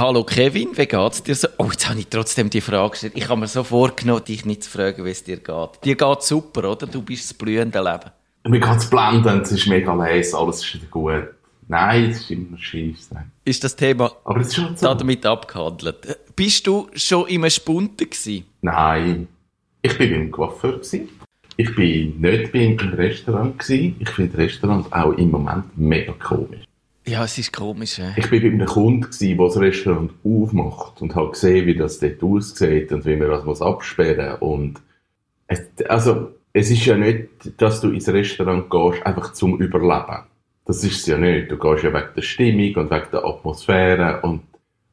Hallo Kevin, wie geht's dir so? Oh, jetzt habe ich trotzdem die Frage gestellt. Ich habe mir so vorgenommen, dich nicht zu fragen, wie es dir geht. Dir geht's super, oder? Du bist das blühende Leben. Mir geht's blendend, es ist mega leise, alles ist wieder gut. Nein, es ist immer schief. Ist das Thema Aber ist schon so. damit abgehandelt? Bist du schon im Spunten gewesen? Nein. Ich bin beim Coiffeur gewesen. Ich bin nicht beim im Restaurant gewesen. Ich finde Restaurant auch im Moment mega komisch. Ja, es ist komisch, ja. Ich bin bei einem Kunden gewesen, der das Restaurant aufmacht und habe gesehen, wie das dort aussieht und wie man das muss absperren und es, also, es ist ja nicht, dass du ins Restaurant gehst, einfach zum Überleben. Das ist es ja nicht. Du gehst ja wegen der Stimmung und wegen der Atmosphäre und,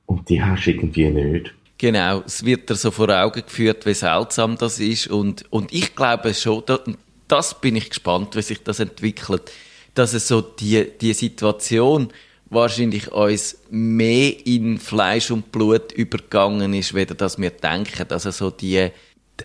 und die hast du irgendwie nicht. Genau, es wird dir so vor Augen geführt, wie seltsam das ist und, und ich glaube schon, da, das bin ich gespannt, wie sich das entwickelt, dass es so die, die Situation wahrscheinlich uns mehr in Fleisch und Blut übergangen ist, weder dass wir denken, also so die,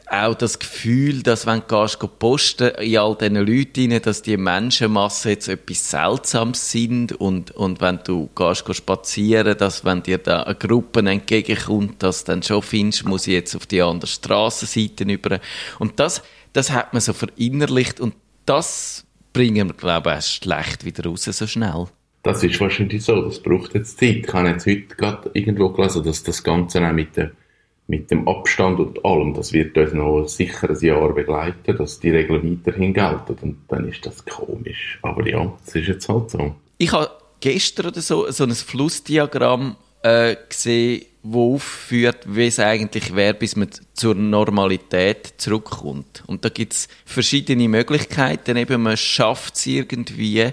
auch das Gefühl, dass wenn du gehst, posten in all diesen Leuten dass die Menschenmasse jetzt etwas Seltsames sind und, und wenn du gehst, gehst spazieren, dass wenn dir da eine Gruppe entgegenkommt, dass du dann schon findest, muss ich jetzt auf die andere Strassenseite über. Und das, das hat man so verinnerlicht und das bringen wir, glaube ich, erst schlecht wieder raus, so schnell. Das ist wahrscheinlich so. Das braucht jetzt Zeit. Ich habe jetzt heute gerade irgendwo gelesen, dass das Ganze auch mit, der, mit dem Abstand und allem, das wird uns noch sicher ein Jahr begleiten, dass die Regeln weiterhin gelten. Und dann ist das komisch. Aber ja, es ist jetzt halt so. Ich habe gestern oder so, so ein Flussdiagramm äh, gesehen, wo aufführt, wie es eigentlich wäre, bis man zur Normalität zurückkommt. Und da gibt es verschiedene Möglichkeiten. Eben, man schafft es irgendwie,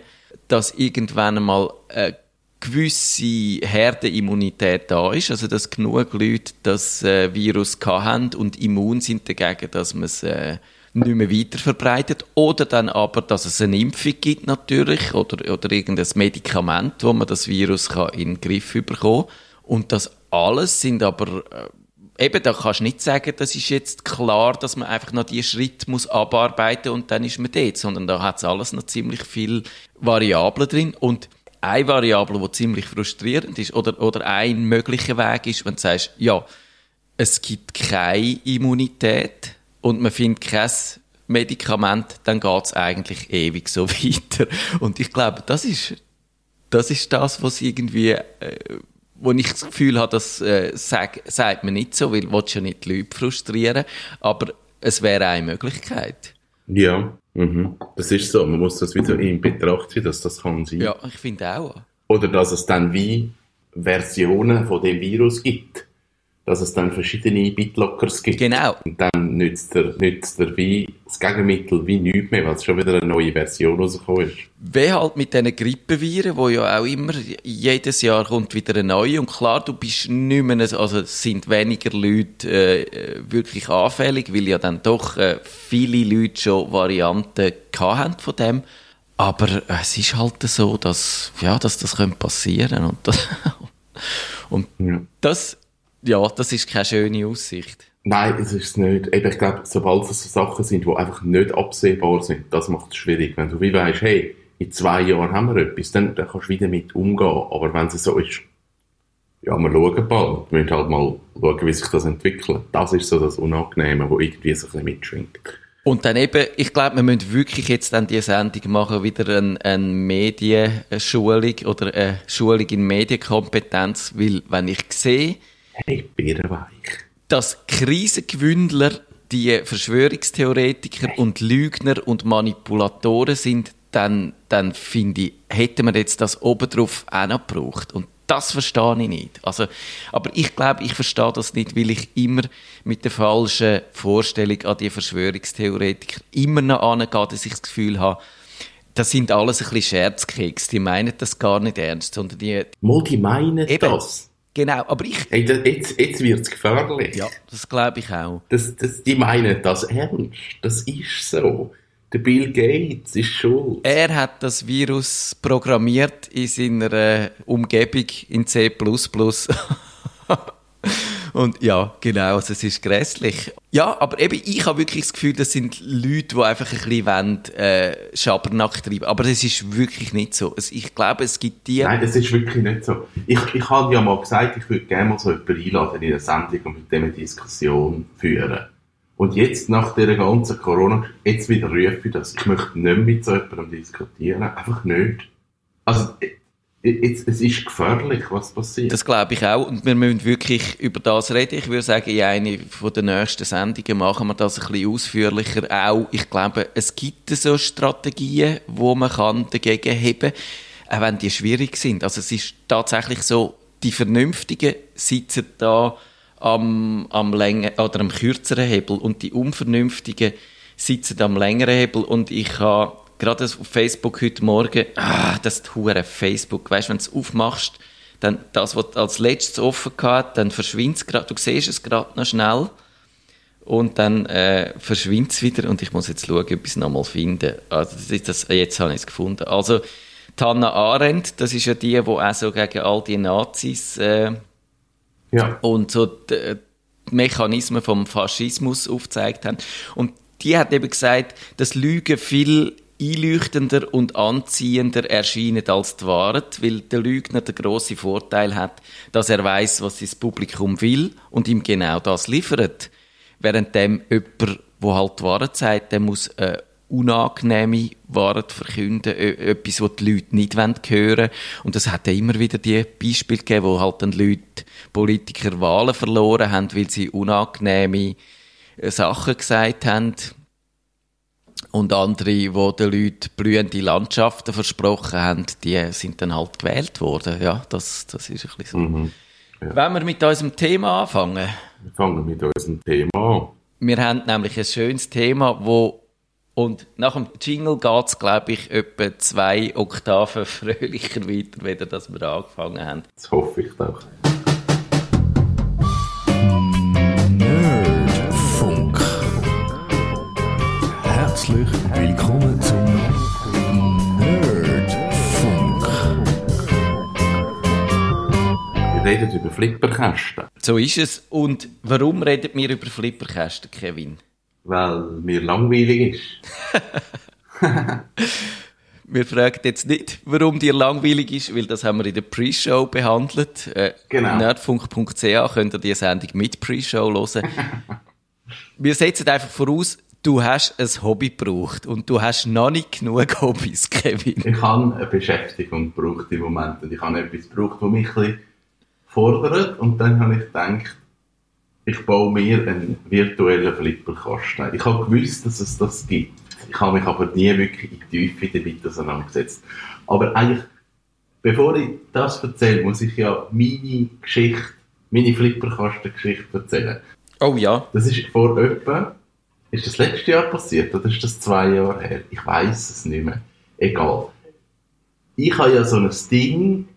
dass irgendwann einmal eine gewisse Herdenimmunität da ist, also dass genug Leute das äh, Virus haben und immun sind dagegen, dass man es äh, nicht mehr weiter verbreitet. Oder dann aber, dass es eine Impfung gibt natürlich oder, oder irgendein Medikament, wo man das Virus kann in den Griff bekommen Und das alles sind aber äh, eben, da kannst du nicht sagen, das ist jetzt klar, dass man einfach noch die Schritte muss abarbeiten und dann ist man dort, sondern da hat es alles noch ziemlich viel Variablen drin und eine Variable, die ziemlich frustrierend ist oder, oder ein möglicher Weg ist, wenn du sagst, ja, es gibt keine Immunität und man findet kein Medikament, dann geht es eigentlich ewig so weiter. Und ich glaube, das ist das, ist das was irgendwie... Äh, wo ich das Gefühl habe, das äh, sag, sagt man nicht so, weil du ja nicht die Leute frustrieren, aber es wäre eine Möglichkeit. Ja, mhm. das ist so. Man muss das wieder in Betracht ziehen, dass das kann sein. Ja, ich finde auch. Oder dass es dann wie Versionen von dem Virus gibt. Dass es dann verschiedene BitLockers gibt. Genau. Und dann nützt der, nützt der wie das Gegenmittel wie nichts mehr, weil es schon wieder eine neue Version rausgekommen ist. Wie halt mit diesen Grippeviren, wo ja auch immer jedes Jahr kommt wieder eine neue. Und klar, du bist nicht mehr, also sind weniger Leute äh, wirklich anfällig, weil ja dann doch äh, viele Leute schon Varianten haben von dem. Aber äh, es ist halt so, dass, ja, dass das passieren könnte. Und, das, und ja. das ja, das ist keine schöne Aussicht. Nein, es ist es nicht. Eben, ich glaube, sobald es so Sachen sind, die einfach nicht absehbar sind, das macht es schwierig. Wenn du wie weißt, hey, in zwei Jahren haben wir etwas, dann, dann kannst du wieder mit umgehen. Aber wenn es so ist, ja, wir schauen bald. Wir müssen halt mal schauen, wie sich das entwickelt. Das ist so das Unangenehme, wo irgendwie so ein bisschen mitschwingt. Und dann eben, ich glaube, wir müssen wirklich jetzt dann die Sendung machen, wieder eine, eine Medienschulung oder eine Schulung in Medienkompetenz, weil wenn ich sehe, Hey, Bärenweich. Dass Krisengewündler die Verschwörungstheoretiker und Lügner und Manipulatoren sind, dann, dann finde ich, hätte man jetzt das obendrauf auch noch gebraucht. Und das verstehe ich nicht. Also, aber ich glaube, ich verstehe das nicht, weil ich immer mit der falschen Vorstellung an die Verschwörungstheoretiker immer noch angehe, dass ich das Gefühl habe, das sind alles ein bisschen Scherzkeks. Die meinen das gar nicht ernst, sondern die... Mal, die meinen eben, das. Genau, aber ich... Hey, das, jetzt jetzt wird es gefährlich. Ja, das glaube ich auch. Das, das, die meinen das ernst. Das ist so. Der Bill Gates ist schuld. Er hat das Virus programmiert in seiner Umgebung in C++. Und ja, genau, also es ist grässlich. Ja, aber eben, ich habe wirklich das Gefühl, das sind Leute, die einfach ein bisschen wollen, äh, Schabernack treiben. Aber das ist wirklich nicht so. Also ich glaube, es gibt die... Nein, das ist wirklich nicht so. Ich, ich habe ja mal gesagt, ich würde gerne mal so jemanden einladen in eine Sendung und mit dem eine Diskussion führen. Und jetzt, nach dieser ganzen Corona, jetzt wieder rufe ich das. Ich möchte nicht mit so jemandem diskutieren. Einfach nicht. Also, Jetzt, es ist gefährlich, was passiert. Das glaube ich auch. Und wir müssen wirklich über das reden. Ich würde sagen, in einer der nächsten Sendungen machen wir das ein bisschen ausführlicher. Auch, ich glaube, es gibt so Strategien, wo man dagegen heben kann, auch wenn die schwierig sind. Also es ist tatsächlich so, die Vernünftigen sitzen da am, am länger oder am kürzeren Hebel und die Unvernünftigen sitzen am längeren Hebel. Und ich habe gerade auf Facebook heute Morgen, ah, das hure Facebook, weißt, wenn du es aufmachst, dann das, was als letztes offen gehabt, dann verschwindet es gerade, du siehst es gerade noch schnell und dann äh, verschwindet es wieder und ich muss jetzt schauen, ob ich es nochmal finde. Also das ist das, jetzt habe ich es gefunden. Also Hannah Arendt, das ist ja die, die auch so gegen all die Nazis äh, ja. und so die, die Mechanismen vom Faschismus aufgezeigt haben. Und die hat eben gesagt, dass Lügen viel einleuchtender und anziehender erscheinen als die Wahrheit, weil der Lügner den grossen Vorteil hat, dass er weiß, was das Publikum will und ihm genau das liefert. Während dem jemand, der halt die Wahrheit sagt, der muss eine unangenehme Wahrheit verkünden, etwas, was die Leute nicht hören wollen. Und das hat ja immer wieder die Beispiele gegeben, wo halt dann Leute, Politiker Wahlen verloren haben, weil sie unangenehme Sachen gesagt haben und andere, die den Leuten blühende Landschaften versprochen haben, die sind dann halt gewählt worden. Ja, das, das ist ein bisschen so. Mhm. Ja. Wenn wir mit unserem Thema anfangen? Wir fangen mit unserem Thema an. Wir haben nämlich ein schönes Thema, wo und nach dem Jingle geht es, glaube ich, etwa zwei Oktaven fröhlicher weiter, weder dass wir angefangen haben. Das hoffe ich doch. Herzlich willkommen zum Nerdfunk. Wir reden über Flipperkästen. So ist es. Und warum reden wir über Flipperkästen, Kevin? Weil mir langweilig ist. wir fragen jetzt nicht, warum dir langweilig ist, weil das haben wir in der Pre-Show behandelt. Äh, genau. Nerdfunk.ch könnt ihr die Sendung mit Pre-Show hören. wir setzen einfach voraus, du hast ein Hobby gebraucht und du hast noch nicht genug Hobbys, Kevin. Ich habe eine Beschäftigung gebraucht im Moment und ich habe etwas gebraucht, das mich ein bisschen fordert und dann habe ich gedacht, ich baue mir einen virtuellen Flipperkasten. Ich habe gewusst, dass es das gibt. Ich habe mich aber nie wirklich in die Tiefe damit auseinandergesetzt. Aber eigentlich, bevor ich das erzähle, muss ich ja meine Geschichte, meine Flipperkasten-Geschichte erzählen. Oh ja. Das ist vor etwa ist das letztes Jahr passiert oder ist das zwei Jahre her? Ich weiß es nicht mehr. Egal. Ich habe ja so ein Ding,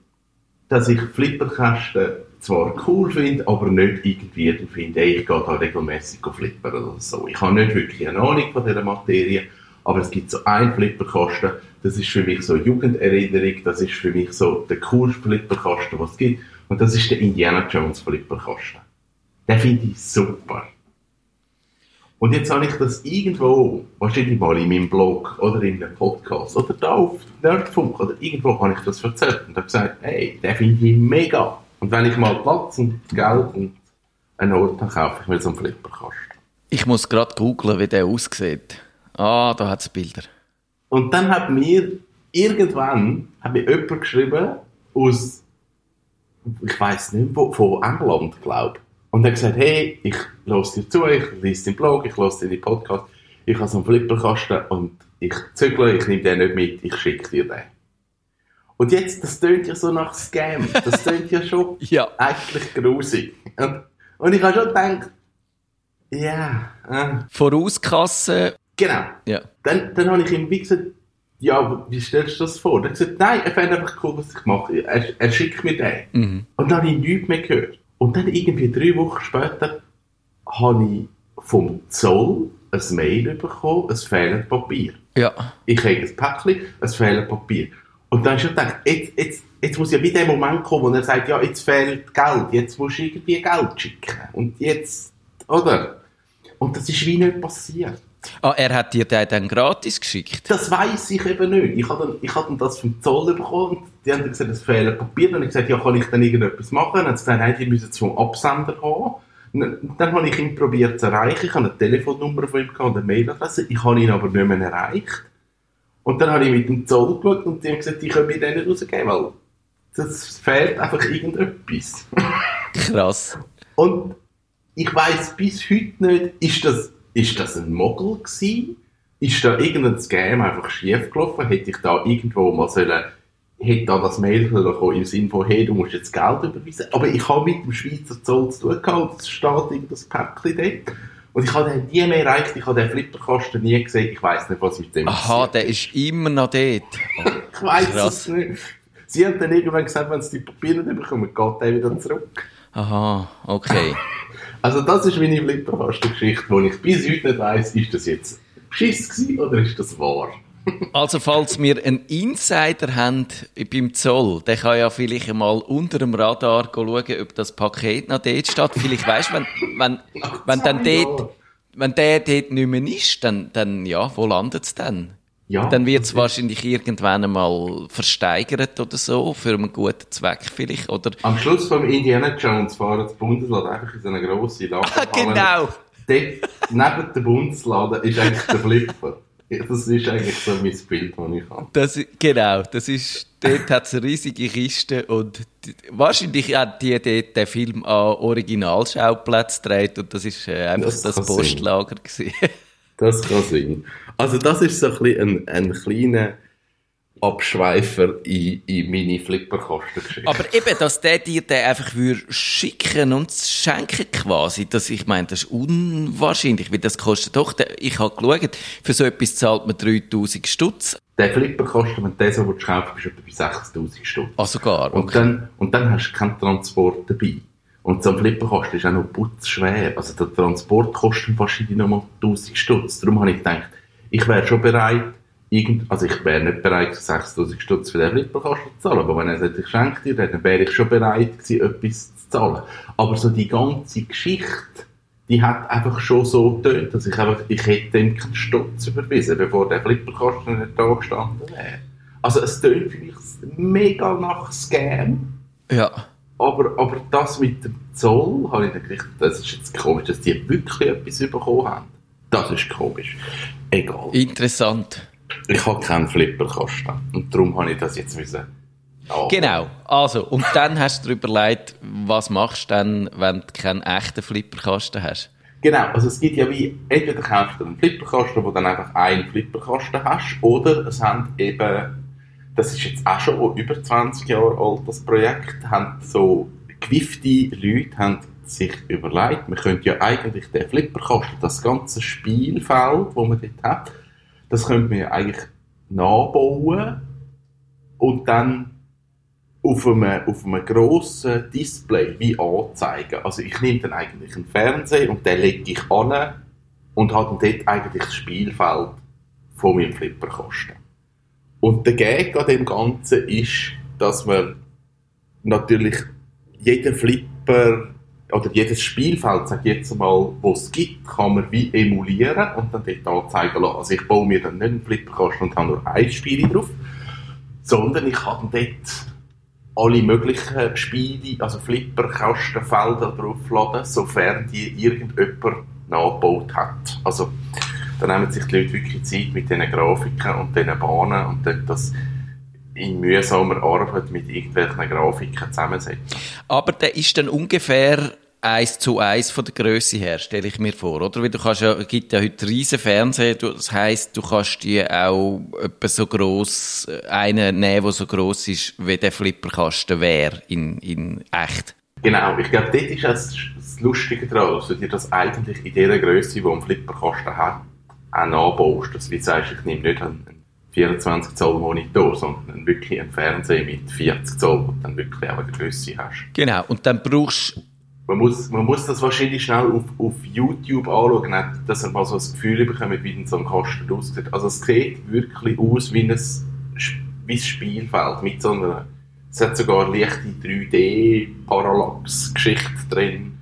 dass ich Flipperkästen zwar cool finde, aber nicht irgendwie finde, ich gehe da regelmäßig flippern oder so. Ich habe nicht wirklich eine Ahnung von dieser Materie, aber es gibt so einen Flipperkasten, das ist für mich so eine Jugenderinnerung, das ist für mich so der coolste Flipperkasten, was es gibt. Und das ist der Indiana Jones Flipperkasten. Den finde ich super. Und jetzt habe ich das irgendwo, wahrscheinlich mal in meinem Blog oder in einem Podcast oder da auf Nerdfunk oder irgendwo habe ich das erzählt und habe gesagt, hey, den finde ich mega. Und wenn ich mal Platz und Geld und einen Ort habe, kaufe ich mir so einen Flipperkasten. Ich muss gerade googlen, wie der aussieht. Ah, da hat es Bilder. Und dann hat mir irgendwann hat mir jemand geschrieben aus, ich weiß nicht, von England, glaube und er hat gesagt, hey, ich höre dir zu, ich lese deinen Blog, ich höre deinen Podcast, ich habe so einen Flipperkasten und ich zügle, ich nehme den nicht mit, ich schicke dir den. Und jetzt, das tönt ja so nach Scam. Das tönt ja schon ja. eigentlich grusig. Und, und ich habe schon gedacht, ja. Yeah, äh. Vorauskassen. Genau. Ja. Dann, dann habe ich ihm wie gesagt, ja, wie stellst du das vor? Er hat gesagt, nein, er fände einfach cool, was ich mache. Er, er schickt mir den. Mhm. Und dann habe ich nichts mehr gehört. Und dann irgendwie drei Wochen später habe ich vom Zoll ein Mail bekommen, es fehlt Papier. Ja. Ich habe ein Päckchen, es fehlt Papier. Und dann habe ich gedacht, jetzt, jetzt, jetzt muss ja wieder der Moment kommen, wo er sagt, ja, jetzt fehlt Geld, jetzt musst du irgendwie Geld schicken. Und jetzt, oder? Und das ist wie nicht passiert. Ah, er hat dir den dann gratis geschickt? Das weiß ich eben nicht. Ich habe dann, ich habe dann das vom Zoll bekommen die haben dann gesagt, es fehlen Papier. Und ich gesagt, ja, kann ich dann irgendetwas machen? Dann haben sie gesagt, nein, die müssen es vom Absender haben. Und dann habe ich ihn probiert zu erreichen. Ich habe eine Telefonnummer von ihm und eine Mailadresse. Ich habe ihn aber nicht mehr erreicht. Und dann habe ich mit dem Zoll geschaut und die haben gesagt, die können mir den nicht rausgeben, weil das fehlt einfach irgendetwas. Krass. Und ich weiß bis heute nicht, ist das, ist das ein Mogel gewesen? Ist da irgendein Scam einfach schief gelaufen? Hätte ich da irgendwo mal sollen, hätte da das Mail kommen im Sinne von, hey, du musst jetzt Geld überweisen. Aber ich habe mit dem Schweizer Zoll zu tun gehabt, es steht irgendein Päckchen dort. Und ich habe den nie mehr erreicht, ich habe den Flipperkasten nie gesehen, ich weiß nicht, was mit dem Aha, der ist immer noch dort. Ich weiß es nicht. Sie haben dann irgendwann gesagt, wenn sie die Papiere nicht bekommen, geht der wieder zurück. Aha, okay. Also das ist meine Flipperkasten-Geschichte, wo ich bis heute nicht weiss, ist das jetzt Schiss gewesen oder ist das wahr? Also, falls wir einen Insider haben beim Zoll, der kann ja vielleicht einmal unter dem Radar schauen, ob das Paket noch dort steht. Vielleicht weisst du, wenn, wenn, wenn dann dort, wenn der dort nicht mehr ist, dann, dann ja, wo landet es dann? Ja, dann wird es wahrscheinlich irgendwann einmal versteigert oder so, für einen guten Zweck vielleicht, oder? Am Schluss vom Indiana Jones fahren das Bundesland einfach in so eine grosse Lagerhalle. genau! Dort, neben dem Bundesladen ist eigentlich der Flipper. Das ist eigentlich so mein Bild, das ich habe. Das, genau, das ist, dort hat es eine riesige Kiste und die, wahrscheinlich hat die dort den Film an Originalschauplatz gedreht und das ist äh, einfach Das das, Postlager gewesen. Das kann sein. Also das ist so ein, ein, ein kleiner Abschweifer in, in meine Flipperkastengeschichte. Aber eben, dass der dir den einfach würde schicken und schenken quasi, das, ich meine, das ist unwahrscheinlich, weil das kostet doch, ich habe geschaut, für so etwas zahlt man 3000 Stutz. Der Flipperkasten, wenn du den so kaufen bist du etwa bei 60'000 Stutz. Ah, sogar, Und okay. dann, und dann hast du keinen Transport dabei. Und so ein Flipperkasten ist auch noch putzschwer. Also der Transport kostet wahrscheinlich noch mal 1000 Stutz. Darum habe ich gedacht, ich wäre schon bereit, irgend, also ich wäre nicht bereit, 6000 Stutz für den Flipperkasten zu zahlen. Aber wenn er schenke dir den, dann wäre ich schon bereit gewesen, etwas zu zahlen. Aber so die ganze Geschichte, die hat einfach schon so getönt, dass ich einfach, ich hätte ihm keinen Stutz überwiesen, bevor der Flipperkasten nicht da gestanden wäre. Also es tönt vielleicht mega nach Scam. Ja. Aber, aber das mit dem Zoll, habe ich dann gedacht, das ist jetzt komisch, dass die wirklich etwas bekommen haben. Das ist komisch. Egal. Interessant. Ich habe keinen Flipperkasten. Und darum habe ich das jetzt müssen. anfangen. Genau. Also, und dann hast du dir überlegt, was machst du dann, wenn du keinen echten Flipperkasten hast? Genau, also es gibt ja wie, entweder kaufst du einen Flipperkasten, wo dann einfach einen Flipperkasten hast, oder es haben eben, das ist jetzt auch schon über 20 Jahre alt, das Projekt, haben so gewiffte Leute haben sich überlegt, man könnte ja eigentlich den Flipperkasten, das ganze Spielfeld, das man dort hat, das könnte man eigentlich nachbauen und dann auf einem, auf einem grossen Display wie anzeigen. Also ich nehme dann eigentlich einen Fernseher und den lege ich an und habe dann dort eigentlich das Spielfeld von meinem Flipperkasten. Und der Gag an dem Ganzen ist, dass man natürlich jeden Flipper oder jedes Spielfeld, sag ich jetzt mal, wo es gibt, kann man wie emulieren und dann dort anzeigen lassen. Also ich baue mir dann nicht einen Flipperkasten und habe nur ein Spiel drauf, sondern ich habe dort alle möglichen Spiele, also Flipperkastenfelder draufladen, sofern die irgendjemand nachgebaut hat. Also da nehmen sich die Leute wirklich Zeit mit diesen Grafiken und diesen Bahnen und dann das in mühsamer Arbeit mit irgendwelchen Grafiken zusammensetzen. Aber der ist dann ungefähr eins zu eins von der Größe her, stelle ich mir vor, oder? Weil du kannst ja, gibt ja heute riesen Fernseher, du- das heisst, du kannst die auch etwa so gross, äh, einen nehmen, der so gross ist, wie der Flipperkasten wäre, in, in echt. Genau, ich glaube, dort ist das, das Lustige daran, dass du dir das eigentlich in dieser Größe, die ein Flipperkasten hat, auch nachbaust. Dass du sagst, ich nehme nicht einen 24 Zoll Monitor, sondern wirklich einen Fernseher mit 40 Zoll, wo du dann wirklich auch eine Größe hast. Genau. Und dann brauchst Man muss, man muss das wahrscheinlich schnell auf, auf YouTube anschauen, nicht, dass ihr mal so ein Gefühl bekommt, wie denn so ein Kasten aussieht. Also es sieht wirklich aus wie ein, wie das Spielfeld mit so einer, es hat sogar leichte 3D-Parallax-Geschichte drin.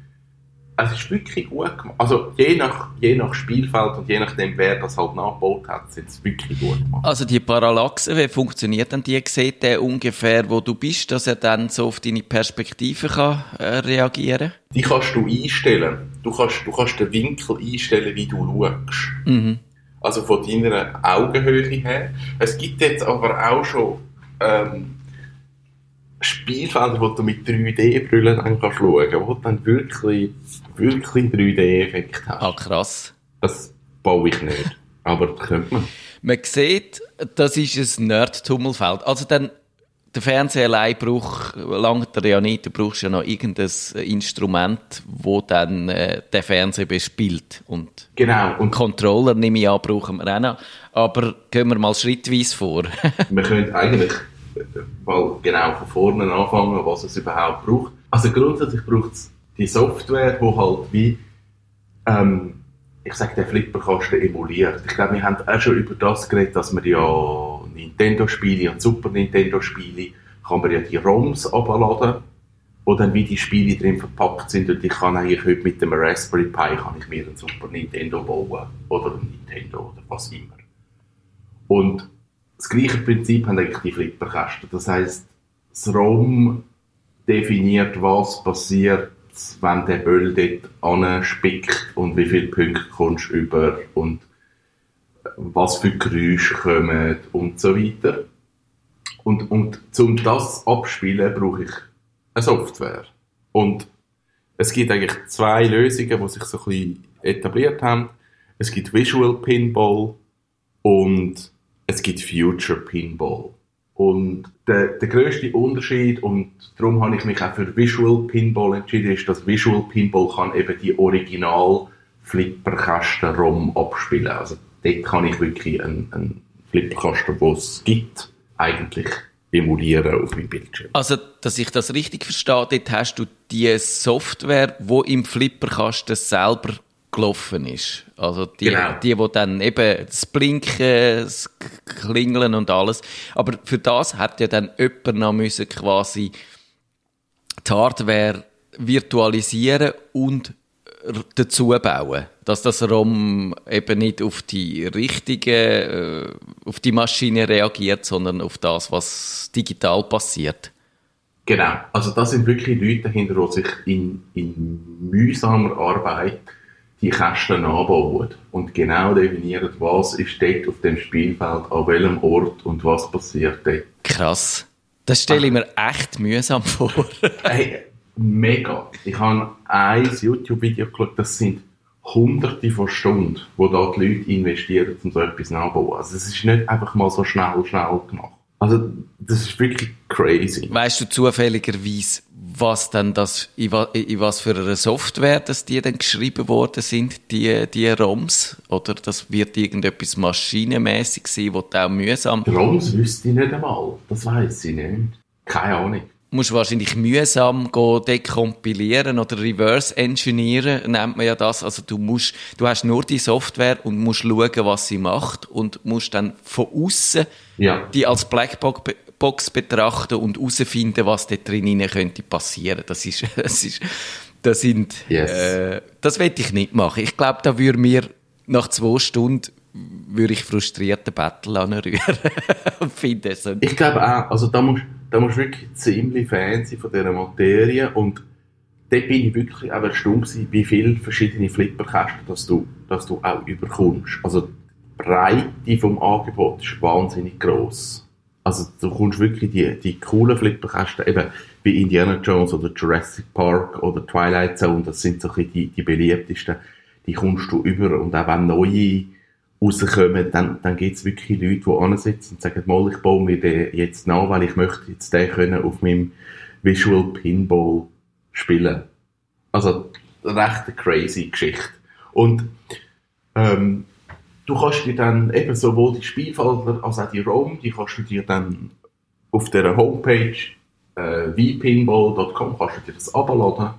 Es ist wirklich gut gemacht. Also je nach, je nach Spielfeld und je nachdem, wer das halt nachgebaut hat, sind es wirklich gut gemacht. Also die Parallaxe, wie funktioniert denn die? Sieht der ungefähr, wo du bist, dass er dann so auf deine Perspektive kann äh, reagieren Die kannst du einstellen. Du kannst, du kannst den Winkel einstellen, wie du schaust. Mhm. Also von deiner Augenhöhe her. Es gibt jetzt aber auch schon ähm, Spielfelder, wo du mit 3D-Brillen dann kannst schauen kannst, wo du dann wirklich, wirklich 3D-Effekt hast. Ah, krass. Das baue ich nicht. Aber das könnte man. Man sieht, das ist ein Nerd-Tummelfeld. Also dann, der Fernseher allein braucht, langt er ja nicht, du brauchst ja noch irgendein Instrument, wo dann äh, den Fernseher bespielt. Und Genau. Und Controller, nehme ich an, brauchen wir auch noch. Aber gehen wir mal schrittweise vor. wir können eigentlich mal genau von vorne anfangen, was es überhaupt braucht. Also grundsätzlich braucht es die Software, die halt wie, ähm, ich sage, den Flipperkasten emuliert. Ich glaube, wir haben auch schon über das geredet, dass man ja Nintendo-Spiele und Super Nintendo-Spiele kann man ja die ROMs abladen, wo dann wie die Spiele drin verpackt sind und ich kann eigentlich heute mit dem Raspberry Pi kann ich mir einen Super Nintendo bauen oder ein Nintendo oder was immer. Und das gleiche Prinzip haben eigentlich die Flipperkästen. Das heißt, das ROM definiert, was passiert, wenn der Böll dort anspickt und wie viele Punkte kommst du über und was für Geräusche kommen und so weiter. Und, und um das abspielen, brauche ich eine Software. Und es gibt eigentlich zwei Lösungen, die sich so ein bisschen etabliert haben. Es gibt Visual Pinball und es gibt Future Pinball. Und der, der grösste Unterschied, und darum habe ich mich auch für Visual Pinball entschieden, ist, dass Visual Pinball kann eben die Original Flipperkasten ROM abspielen. Also dort kann ich wirklich einen, einen Flipperkasten, den es gibt, eigentlich emulieren auf meinem Bildschirm. Also, dass ich das richtig verstehe, dort hast du die Software, wo im Flipperkasten selber gelaufen ist. Also die, Genau. die, wo dann eben das Blinken, das Klingeln und alles. Aber für das hat ja dann jemand noch müssen quasi die Hardware virtualisieren und dazu bauen. Dass das ROM eben nicht auf die richtige, äh, auf die Maschine reagiert, sondern auf das, was digital passiert. Genau. Also das sind wirklich Leute dahinter, die sich in, in mühsamer Arbeit die Kästen anbauen und genau definieren, was ist dort auf dem Spielfeld, an welchem Ort und was passiert dort. Krass. Das stelle ich mir echt mühsam vor. Hey, mega. Ich habe ein YouTube-Video geschaut, das sind hunderte von Stunden, wo da die Leute investieren, um so etwas nachzubauen. Also es ist nicht einfach mal so schnell, schnell gemacht. Also das ist wirklich crazy. weißt du zufälligerweise, was dann das, in, wa- in was für einer Software, dass die dann geschrieben worden sind, die, die ROMs? Oder das wird irgendetwas maschinenmäßig sein, du auch mühsam, ROMs wüsste ich nicht einmal. Das weiß ich nicht. Keine Ahnung. Musst wahrscheinlich mühsam dekompilieren oder reverse engineeren, nennt man ja das. Also du musst, du hast nur die Software und musst schauen, was sie macht und musst dann von außen Ja. die als Blackbox Box betrachten und herausfinden, was dort drin könnte passieren. Das ist, das ist, das sind, Yes. äh, das will ich nicht machen. Ich glaube, da würde mir nach zwei Stunden würde ich frustriert den Battle anrühren und finde es. Ich glaube auch, also da musst da musst du wirklich ziemlich Fan sein von dieser Materie und dort bin ich wirklich auch erstaunt gewesen, wie viele verschiedene Flipperkästen dass du, dass du auch überkommst. Also die Breite vom Angebot ist wahnsinnig gross. Also du kommst wirklich die, die coolen Flipperkästen, eben wie Indiana Jones oder Jurassic Park oder Twilight Zone, das sind so ein bisschen die, die beliebtesten, die kommst du über und auch wenn neue rauskommen, dann, dann gibt es wirklich Leute, die ansitzen und sagen, mal, ich baue mir den jetzt nach, weil ich möchte jetzt den können auf meinem Visual Pinball spielen. Also, recht eine crazy Geschichte. Und, ähm, du kannst dir dann eben sowohl die Spielfelder als auch die ROM, die kannst du dir dann auf der Homepage äh, vpinball.com kannst du dir das abladen.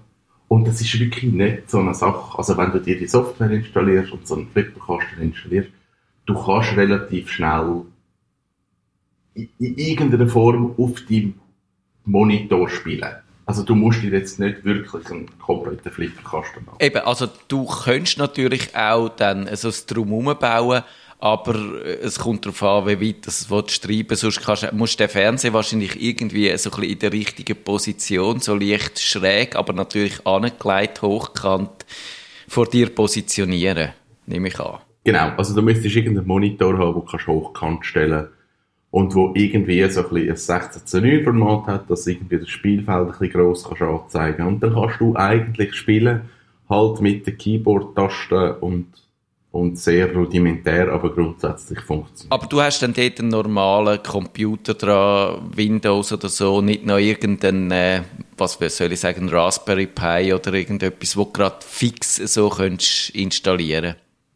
Und das ist wirklich nicht so eine Sache. Also wenn du dir die Software installierst und so einen Flipperkasten installierst, du kannst relativ schnell in, in irgendeiner Form auf deinem Monitor spielen. Also du musst dir jetzt nicht wirklich einen kompletten Flipperkasten machen. Eben, also du könntest natürlich auch dann so ein Drumherum bauen, aber äh, es kommt darauf an, wie weit das schreiben. Sonst kannst, musst du den Fernseher wahrscheinlich irgendwie so ein bisschen in der richtigen Position, so leicht schräg, aber natürlich angelegt, hochkant, vor dir positionieren, nehme ich an. Genau, also du müsstest irgendeinen Monitor haben, den du hochkant stellen kannst und wo irgendwie so ein, bisschen ein 16 zu 9 Format hat, dass irgendwie das Spielfeld ein bisschen gross kannst anzeigen. Und dann kannst du eigentlich spielen, halt mit den Keyboard-Tasten und, und sehr rudimentär, aber grundsätzlich funktioniert. Aber du hast dann dort einen normalen Computer dran, Windows oder so, nicht noch irgendeinen, äh, was soll ich sagen, Raspberry Pi oder irgendetwas, wo gerade fix so könntest installieren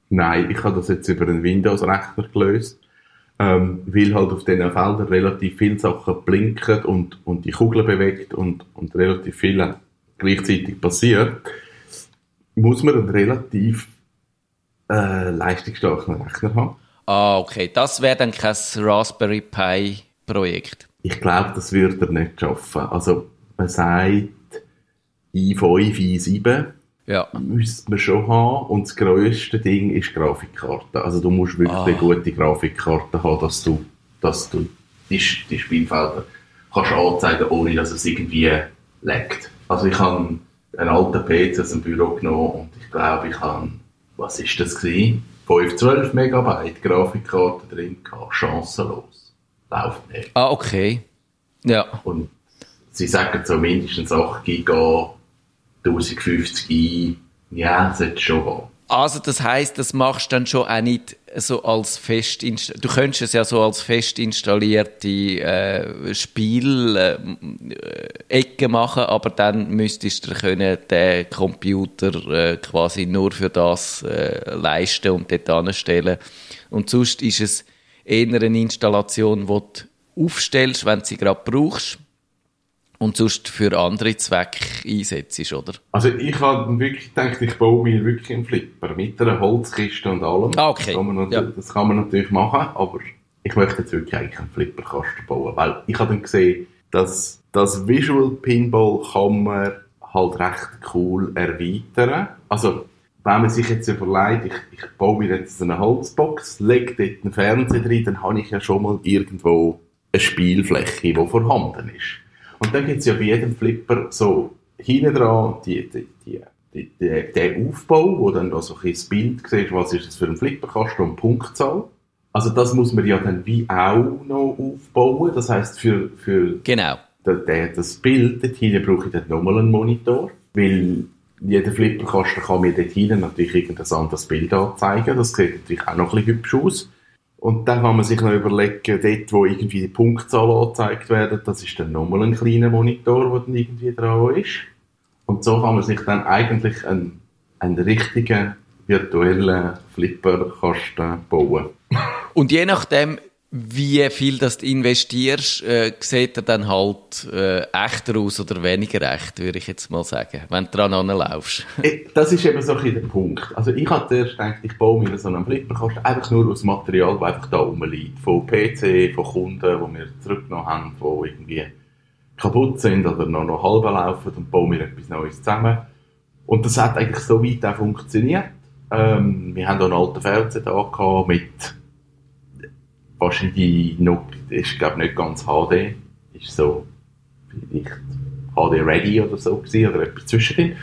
Nein, ich habe das jetzt über einen Windows-Rechner gelöst ähm, weil halt auf diesen Feldern relativ viele Sachen blinken und, und die Kugel bewegt und, und relativ viel gleichzeitig passiert, muss man einen relativ äh, leistungsstarken Rechner haben. Ah, okay. Das wäre dann kein Raspberry Pi Projekt. Ich glaube, das würde er nicht schaffen. Also, man sagt i5, i7 ja. müsste man schon haben. Und das grösste Ding ist Grafikkarte. Also du musst wirklich ah. eine gute Grafikkarte haben, dass du, dass du die, die Spielfelder kannst anzeigen, ohne dass es irgendwie leckt. Also ich habe einen alten PC aus dem Büro genommen und ich glaube, ich habe, was ist das gewesen? 512 Megabyte Grafikkarte drin gehabt. Chancenlos. Läuft nicht. Ah, okay. Ja. Und sie sagen so mindestens 8 Giga 1050 ein, ja, sollte schon gehen. Also das heißt, das machst du dann schon auch nicht so als fest Du könntest es ja so als fest installierte äh, Spielecke äh, machen, aber dann müsstest du können den Computer äh, quasi nur für das äh, leisten und dort anstellen. Und sonst ist es eher eine Installation, die du aufstellst, wenn du sie gerade brauchst und sonst für andere Zwecke einsetzt, oder? Also ich habe wirklich gedacht, ich baue mir wirklich einen Flipper mit einer Holzkiste und allem. Ah, okay. Das kann, man ja. das kann man natürlich machen, aber ich möchte jetzt wirklich eigentlich einen Flipperkasten bauen, weil ich habe dann gesehen, dass das Visual Pinball kann man halt recht cool erweitern. Also wenn man sich jetzt überlegt, ich, ich baue mir jetzt eine Holzbox, lege dort einen Fernseher drin, dann habe ich ja schon mal irgendwo eine Spielfläche, die vorhanden ist. Und dann gibt es ja bei jedem Flipper so hinten dran die, die, die, den Aufbau, wo dann da so ein das Bild siehst, was ist das für ein Flipperkasten und Punktzahl. Also das muss man ja dann wie auch noch aufbauen. Das heißt für, für genau. das Bild dort hinten brauche ich dann nochmal einen Monitor, weil jeder Flipperkasten kann mir dort hinten natürlich irgendein anderes Bild anzeigen. Das sieht natürlich auch noch ein bisschen hübsch aus. Und dann kann man sich noch überlegen, dort, wo irgendwie die Punktzahl angezeigt werden, das ist dann nochmal ein kleiner Monitor, der dann irgendwie dran ist. Und so kann man sich dann eigentlich einen, einen richtigen virtuellen Flipperkasten bauen. Und je nachdem, wie viel das du investierst, äh, sieht er dann halt äh, echter aus oder weniger echt, würde ich jetzt mal sagen, wenn du dran anlaufst. Äh, das ist eben so ein der Punkt. Also ich hatte zuerst gedacht, ich baue mir so einen Flipperkasten einfach nur aus Material, das einfach da rumliegt. Von PC, von Kunden, die wir zurückgenommen haben, die irgendwie kaputt sind oder noch, noch halb laufen und baue mir etwas Neues zusammen. Und das hat eigentlich so weit auch funktioniert. Ähm, wir haben auch einen alten Fernseher da mit wahrscheinlich noch, ist glaube nicht ganz HD, ist so vielleicht HD Ready oder so gewesen, oder etwas zwischendrin.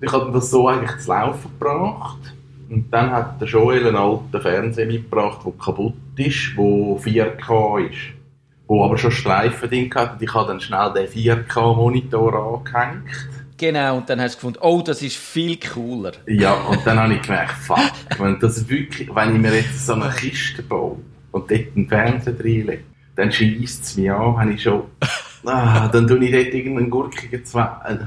Und ich habe das so eigentlich zu laufen gebracht. Und dann hat der Joel einen alten Fernseher mitgebracht, der kaputt ist, der 4K ist. Wo aber schon Streifen drin hat und ich habe dann schnell den 4K-Monitor angehängt. Genau, und dann hast du gefunden, oh, das ist viel cooler. Ja, und dann habe ich gemerkt, fuck, wenn, das wirklich, wenn ich mir jetzt so eine Kiste baue, und dort einen Fernseher reinlege, dann schießt es mich an, habe ich schon, ah, dann tue ich dort irgendeinen gurkigen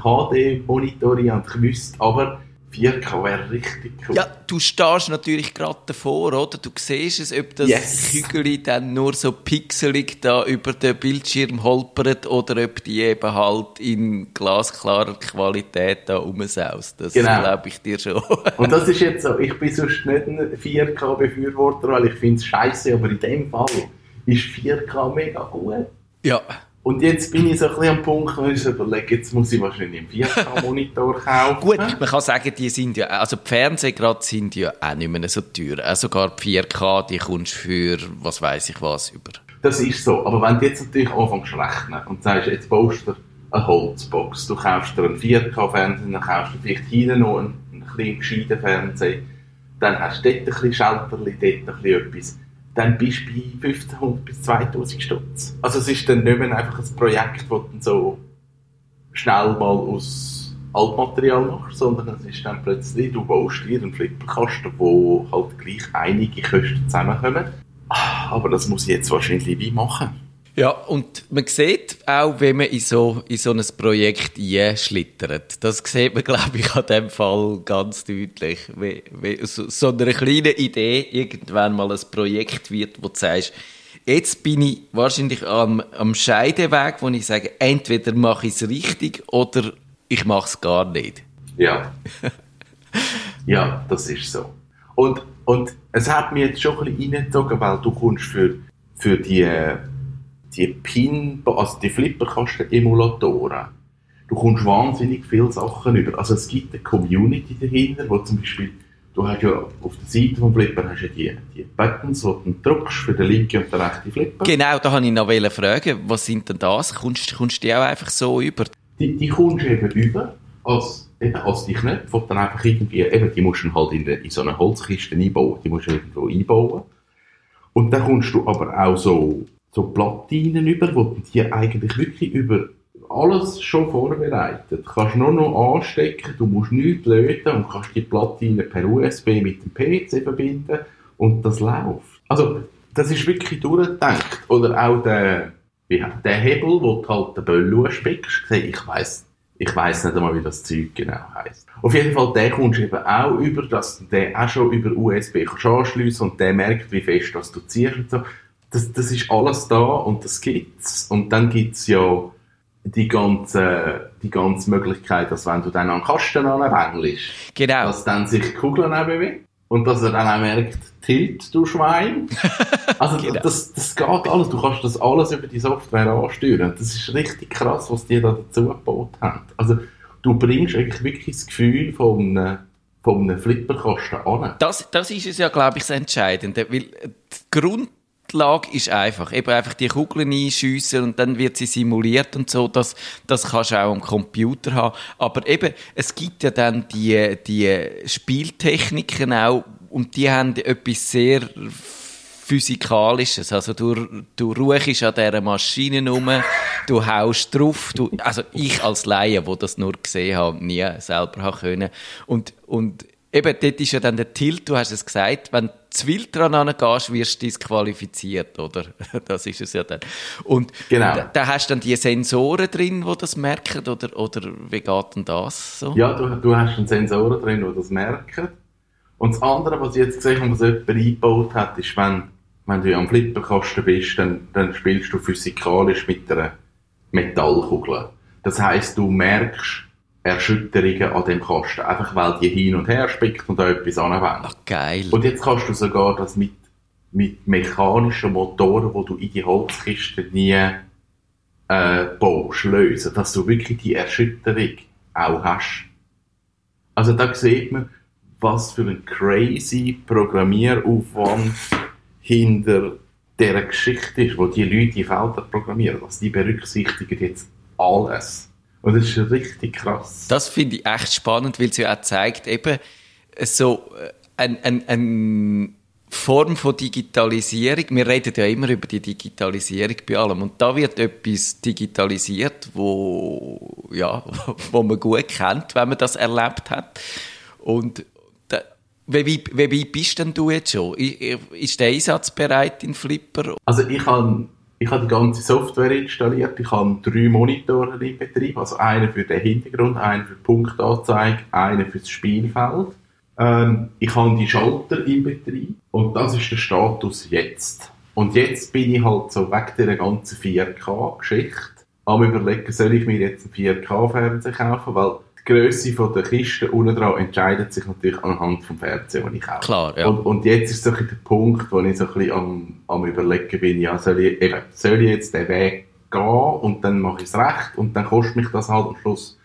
HD-Monitor an und ich wüsste, aber 4K wäre richtig cool. Ja, du stehst natürlich gerade davor, oder? Du siehst es, ob das yes. Kügel dann nur so pixelig da über den Bildschirm holpert oder ob die eben halt in glasklarer Qualität da rumsaust. Das genau. glaube ich dir schon. Und das ist jetzt so, ich bin sonst nicht ein 4K-Befürworter, weil ich finde es scheiße, aber in dem Fall ist 4K mega gut. Ja. Und jetzt bin ich so ein bisschen am Punkt, wo ich überlege, jetzt muss ich wahrscheinlich einen 4K-Monitor kaufen. Gut, man kann sagen, die sind ja, also die Fernseher gerade sind ja auch nicht mehr so teuer. Auch sogar die 4K, die kommst du für, was weiß ich was, über. Das ist so. Aber wenn du jetzt natürlich anfängst zu rechnen und sagst, jetzt baust du eine Holzbox, du kaufst dir einen 4K-Fernseher, dann kaufst du vielleicht hinten noch einen, einen kleinen gescheiten Fernseher, dann hast du dort ein bisschen Schalterli, dort ein bisschen etwas dann bist du bei 1500 bis 2000 Stutz. Also es ist dann nicht mehr einfach ein Projekt, das du so schnell mal aus Altmaterial machst, sondern es ist dann plötzlich, du baust dir einen Flipperkasten, wo halt gleich einige Kosten zusammenkommen. Ah, Aber das muss ich jetzt wahrscheinlich wie machen. Ja, und man sieht auch, wenn man in so, in so ein Projekt einschlittert. Das sieht man, glaube ich, an dem Fall ganz deutlich. Wie, wie so, so eine kleine Idee irgendwann mal ein Projekt wird, wo du sagst, jetzt bin ich wahrscheinlich am, am Scheideweg, wo ich sage, entweder mache ich es richtig oder ich mache es gar nicht. Ja. ja, das ist so. Und, und es hat mich jetzt schon ein bisschen reingezogen, weil du kommst für, für die, die Pin, also die Flipperkasten-Emulatoren, du kommst wahnsinnig viele Sachen über. Also es gibt eine Community dahinter, wo zum Beispiel, du hast ja auf der Seite vom Flipper hast ja die, die Buttons, die du drückst für den linken und den rechten Flipper. Genau, da habe ich noch fragen, was sind denn das? Kommst, kommst du die auch einfach so über? Die, die kommst du eben über als, eben als die Knöpfe, die dann einfach irgendwie, eben, die musst du halt in, in so eine Holzkiste einbauen, die musst du irgendwo einbauen. Und dann kommst du aber auch so, so Platinen über, wo die eigentlich wirklich über alles schon vorbereitet. Du kannst nur noch anstecken, du musst nichts löten und kannst die Platine per USB mit dem PC verbinden und das läuft. Also, das ist wirklich durchgedacht. Oder auch der, wie, der Hebel, wo du halt den Böll anspickst, ich weiss, ich weiss nicht einmal, wie das Zeug genau heisst. Auf jeden Fall, der kommst du eben auch über, dass du den auch schon über USB kannst anschliessen und der merkt, wie fest dass du ziehst und so. Das, das ist alles da und das gibt's. Und dann gibt's ja die ganze, die ganze Möglichkeit, dass wenn du dann an den Kasten anwängelst, Genau. dass dann sich die Kugeln auch bewegen und dass er dann auch merkt, tilt, du Schwein. Also Genau. das, das geht alles, du kannst das alles über die Software ansteuern. Das ist richtig krass, was die da dazu gebaut haben. Also du bringst eigentlich wirklich das Gefühl von einem, von einem Flipperkasten an. Das, das ist es ja, glaube ich, das Entscheidende. Weil äh, die Grundlage ist einfach. Eben einfach die Kugeln einschiessen und dann wird sie simuliert und so. Das, das kannst du auch am Computer haben. Aber eben, es gibt ja dann die, die Spieltechniken auch und die haben etwas sehr Physikalisches. Also du, du ruhst an dieser Maschine rum, du haust drauf. Du, also ich als Laie, wo das nur gesehen habe, nie selber haben können. Und, und eben, dort ist ja dann der Tilt, du hast es gesagt, wenn du zu wild dran angehst, wirst du disqualifiziert, oder? Das ist es ja dann. Und Genau. da, da hast du dann die Sensoren drin, die das merken, oder, oder wie geht denn das so? Ja, du, du hast einen Sensoren drin, die das merken. Und das andere, was ich jetzt gesehen habe, was jemand eingebaut hat, ist, wenn, wenn du am Flipperkasten bist, dann, dann spielst du physikalisch mit einer Metallkugel. Das heisst, du merkst Erschütterungen an dem Kasten, einfach weil die hin und her spickt und da etwas anwendet. Ach, geil. Und jetzt kannst du sogar das mit, mit mechanischen Motoren, wo du in die Holzkiste nie äh, baust, lösen, dass du wirklich die Erschütterung auch hast. Also da sieht man, was für ein crazy Programmieraufwand hinter dieser Geschichte ist, wo die Leute die Felder programmieren. Also die berücksichtigen jetzt alles. Und das ist richtig krass. Das finde ich echt spannend, weil es ja auch zeigt, eben so äh, ein, ein, ein Form von Digitalisierung. Wir reden ja immer über die Digitalisierung bei allem. Und da wird etwas digitalisiert, wo, ja, wo man gut kennt, wenn man das erlebt hat. Und da, wie, wie, wie bist denn du jetzt schon? Ist der Einsatz bereit in Flipper? Also ich habe ich habe die ganze Software installiert. Ich habe drei Monitore in Betrieb. Also einen für den Hintergrund, einen für die Punktanzeige, einen für das Spielfeld. Ähm, ich habe die Schalter in Betrieb. Und das ist der Status jetzt. Und jetzt bin ich halt so weg dieser ganzen 4K-Geschichte am überlegen, soll ich mir jetzt einen 4K-Fernseher kaufen, weil die Grösse von der Kiste unten dran entscheidet sich natürlich anhand vom Fernseher, den ich kaufe. Klar, ja. Und, und jetzt ist so ein der Punkt, wo ich so ein bisschen am, am überlegen bin, ja, soll ich, eben, soll ich jetzt den Weg gehen und dann mache ich es recht und dann kostet mich das halt am Schluss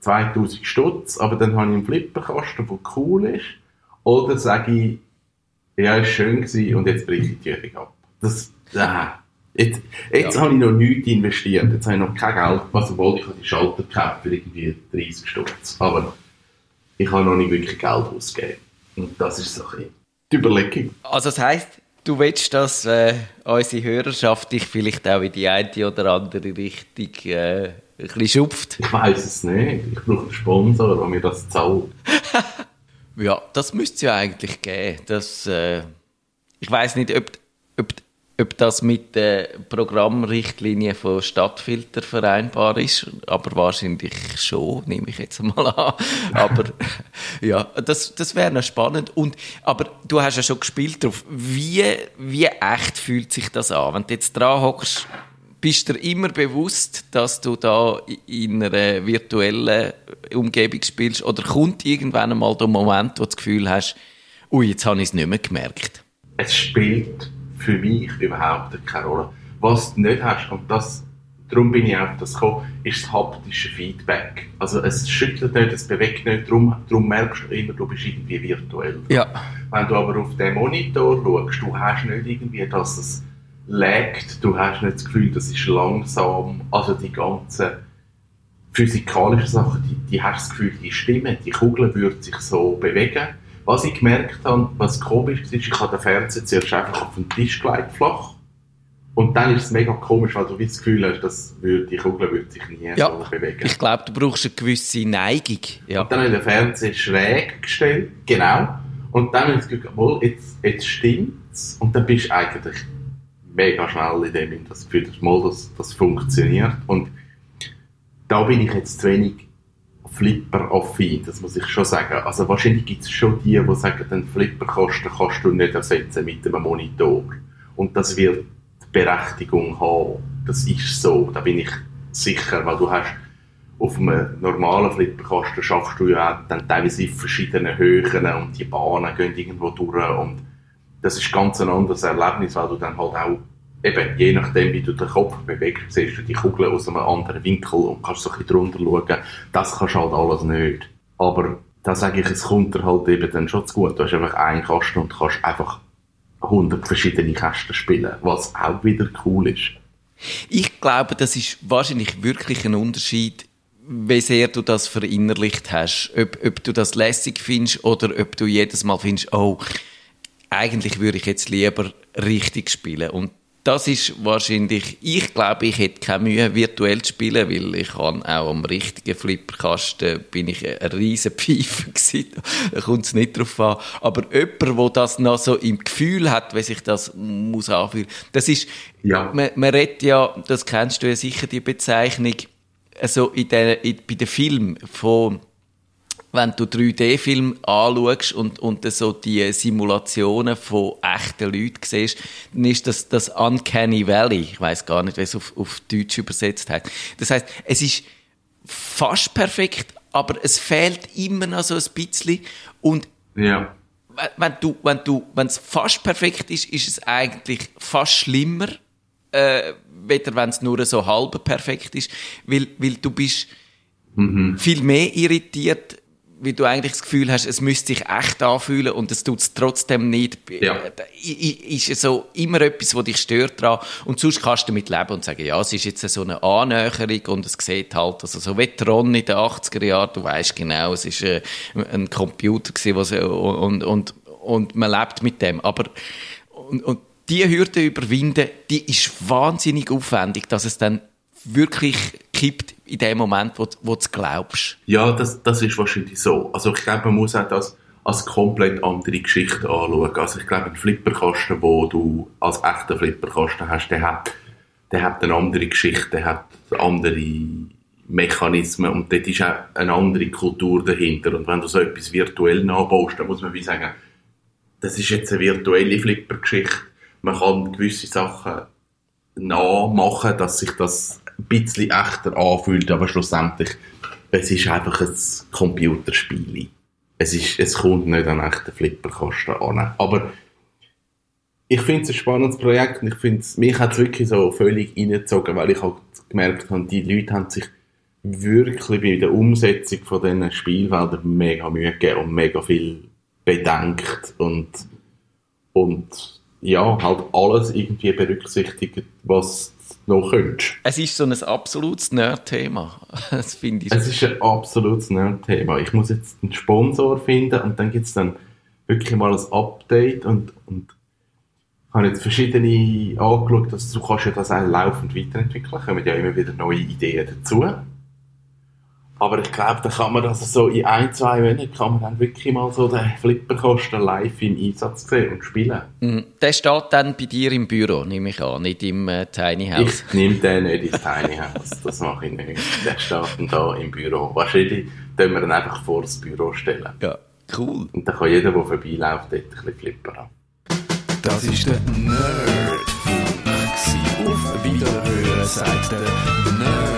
2000 Stutz, aber dann habe ich einen Flipperkasten, der cool ist. Oder sage ich, ja, ist schön gewesen und jetzt breche ich die Übung ab. Das, äh, jetzt, jetzt Ja. habe ich noch nichts investiert. Jetzt habe ich noch kein Geld, was obwohl ich habe die Schalter gekauft für irgendwie 30 Stutz. Aber ich habe noch nicht wirklich Geld ausgegeben. Und das ist so ein die Überlegung. Also das heisst, du willst, dass äh, unsere Hörerschaft dich vielleicht auch in die eine oder andere Richtung äh, ein bisschen schupft? Ich weiß es nicht. Ich brauche einen Sponsor, der mir das zahlt. Ja, das müsste es ja eigentlich geben. Das, äh, ich weiß nicht, ob, ob, ob das mit der Programmrichtlinie von Stadtfilter vereinbar ist, aber wahrscheinlich schon, nehme ich jetzt mal an. Aber ja, das, das wäre noch spannend. Und, aber du hast ja schon gespielt drauf. Wie, wie echt fühlt sich das an? Wenn du jetzt dran hockst, bist du dir immer bewusst, dass du da in einer virtuellen Umgebung spielst? Oder kommt irgendwann einmal der Moment, wo du das Gefühl hast, ui, jetzt habe ich es nicht mehr gemerkt? es spielt für mich überhaupt keine Rolle. Was du nicht hast, und das, darum bin ich auf das gekommen, ist das haptische Feedback. Also es schüttelt nicht, es bewegt nicht, darum, darum merkst du immer, du bist irgendwie virtuell. Ja. Wenn du aber auf den Monitor schaust, du hast nicht irgendwie, dass es laggt, du hast nicht das Gefühl, das ist langsam, also die ganzen physikalischen Sachen, die, die hast das Gefühl, die stimmen, die Kugel würde sich so bewegen. Was ich gemerkt habe, was komisch war, ich habe den Fernseher zuerst einfach auf den Tisch gelegt, flach. Und dann ist es mega komisch, weil du wie das Gefühl hast, dass die Kugel würde sich nie Ja, so bewegen. ich glaube, du brauchst eine gewisse Neigung. Ja. Und dann habe ich den Fernseher schräg gestellt, genau. Und dann habe ich das Gefühl, wohl, jetzt, jetzt stimmt's. Und dann bist du eigentlich mega schnell in dem, in das Gefühl hast, mal, das, das funktioniert. Und da bin ich jetzt zu wenig Flipper-affin, das muss ich schon sagen. Also wahrscheinlich gibt es schon die, die sagen, den Flipperkasten kannst du nicht ersetzen mit einem Monitor. Und das wird Berechtigung haben. Das ist so, da bin ich sicher, weil du hast auf einem normalen Flipperkasten schaffst du ja dann teilweise in verschiedenen Höhen und die Bahnen gehen irgendwo durch und das ist ganz ein anderes Erlebnis, weil du dann halt auch eben, je nachdem wie du den Kopf bewegst, siehst du die Kugel aus einem anderen Winkel und kannst so ein bisschen drunter schauen. Das kannst du halt alles nicht. Aber da sage ich, es kommt dir halt eben dann schon zu gut. Du hast einfach einen Kasten und kannst einfach 100 verschiedene Kästen spielen, was auch wieder cool ist. Ich glaube, das ist wahrscheinlich wirklich ein Unterschied, wie sehr du das verinnerlicht hast. Ob, ob du das lässig findest oder ob du jedes Mal findest, oh, eigentlich würde ich jetzt lieber richtig spielen. Und das ist wahrscheinlich, ich glaube, ich hätte keine Mühe, virtuell zu spielen, weil ich kann auch am richtigen Flipperkasten bin ich ein riesen Pfeife gewesen. Da kommt es nicht drauf an. Aber jemand, der das noch so im Gefühl hat, wie sich das muss anfühlen, das ist, Ja. man, man redet ja, das kennst du ja sicher, die Bezeichnung, also in der, in, bei den Filmen von, wenn du 3D-Film anschaust und, und so die Simulationen von echten Leuten siehst, dann ist das das Uncanny Valley. Ich weiß gar nicht, wie es auf, auf Deutsch übersetzt hat. Das heißt, es ist fast perfekt, aber es fehlt immer noch so ein bisschen. Und Ja. wenn- du, wenn du, wenn es fast perfekt ist, ist es eigentlich fast schlimmer, äh, weder wenn es nur so halb perfekt ist, weil, weil du bist viel mehr irritiert, weil du eigentlich das Gefühl hast, es müsste sich echt anfühlen und es tut es trotzdem nicht. Ja. Ist so immer etwas, was dich stört dran. Und sonst kannst du damit leben und sagen, ja, es ist jetzt so eine Annäherung und es sieht halt, also so wie Tron in den 80er Jahren, du weißt genau, es ist äh, ein Computer gewesen, was, und, und, und man lebt mit dem. Aber, und, und die Hürde überwinden, die ist wahnsinnig aufwendig, dass es dann wirklich kippt in dem Moment, wo, wo du glaubst. Ja, das, das ist wahrscheinlich so. Also ich glaube, man muss auch das als komplett andere Geschichte anschauen. Also ich glaube, ein Flipperkasten, wo du als echter Flipperkasten hast, der hat, der hat eine andere Geschichte, der hat andere Mechanismen und dort ist auch eine andere Kultur dahinter. Und wenn du so etwas virtuell nachbaust, dann muss man wie sagen, das ist jetzt eine virtuelle Flippergeschichte. Man kann gewisse Sachen nachmachen, dass sich das ein bisschen echter anfühlt, aber schlussendlich es ist einfach ein Computerspiel. Es, ist, es kommt nicht an echten Flipperkasten an. Aber ich finde es ein spannendes Projekt und ich finde mich hat es wirklich so völlig reingezogen, weil ich halt gemerkt habe, die Leute haben sich wirklich bei der Umsetzung von diesen Spielfeldern mega Mühe gegeben und mega viel bedenkt und, und ja, halt alles irgendwie berücksichtigt, was du noch könntest. Es ist so ein absolutes Nerd-Thema. Das finde ich. Es ist ein absolutes Nerd-Thema. Ich muss jetzt einen Sponsor finden und dann gibt es dann wirklich mal ein Update und, und habe jetzt verschiedene angeschaut, dass du kannst ja das auch laufend weiterentwickeln, kommen ja immer wieder neue Ideen dazu. Aber ich glaube, da kann man das so in ein, zwei Monaten kann man dann wirklich mal so den Flipperkasten live im Einsatz sehen und spielen. Mm, Der steht dann bei dir im Büro, nehme ich an, nicht im äh, Tiny House. Ich nehme den nicht ins Tiny House, das mache ich nicht. Der steht dann da im Büro. Wahrscheinlich können wir ihn einfach vor das Büro stellen. Ja, cool. Und dann kann jeder, der vorbeiläuft, dort ein bisschen flippern. Das ist der Nerdfunk. Auf Wiederhören sagt der Nerdfunk.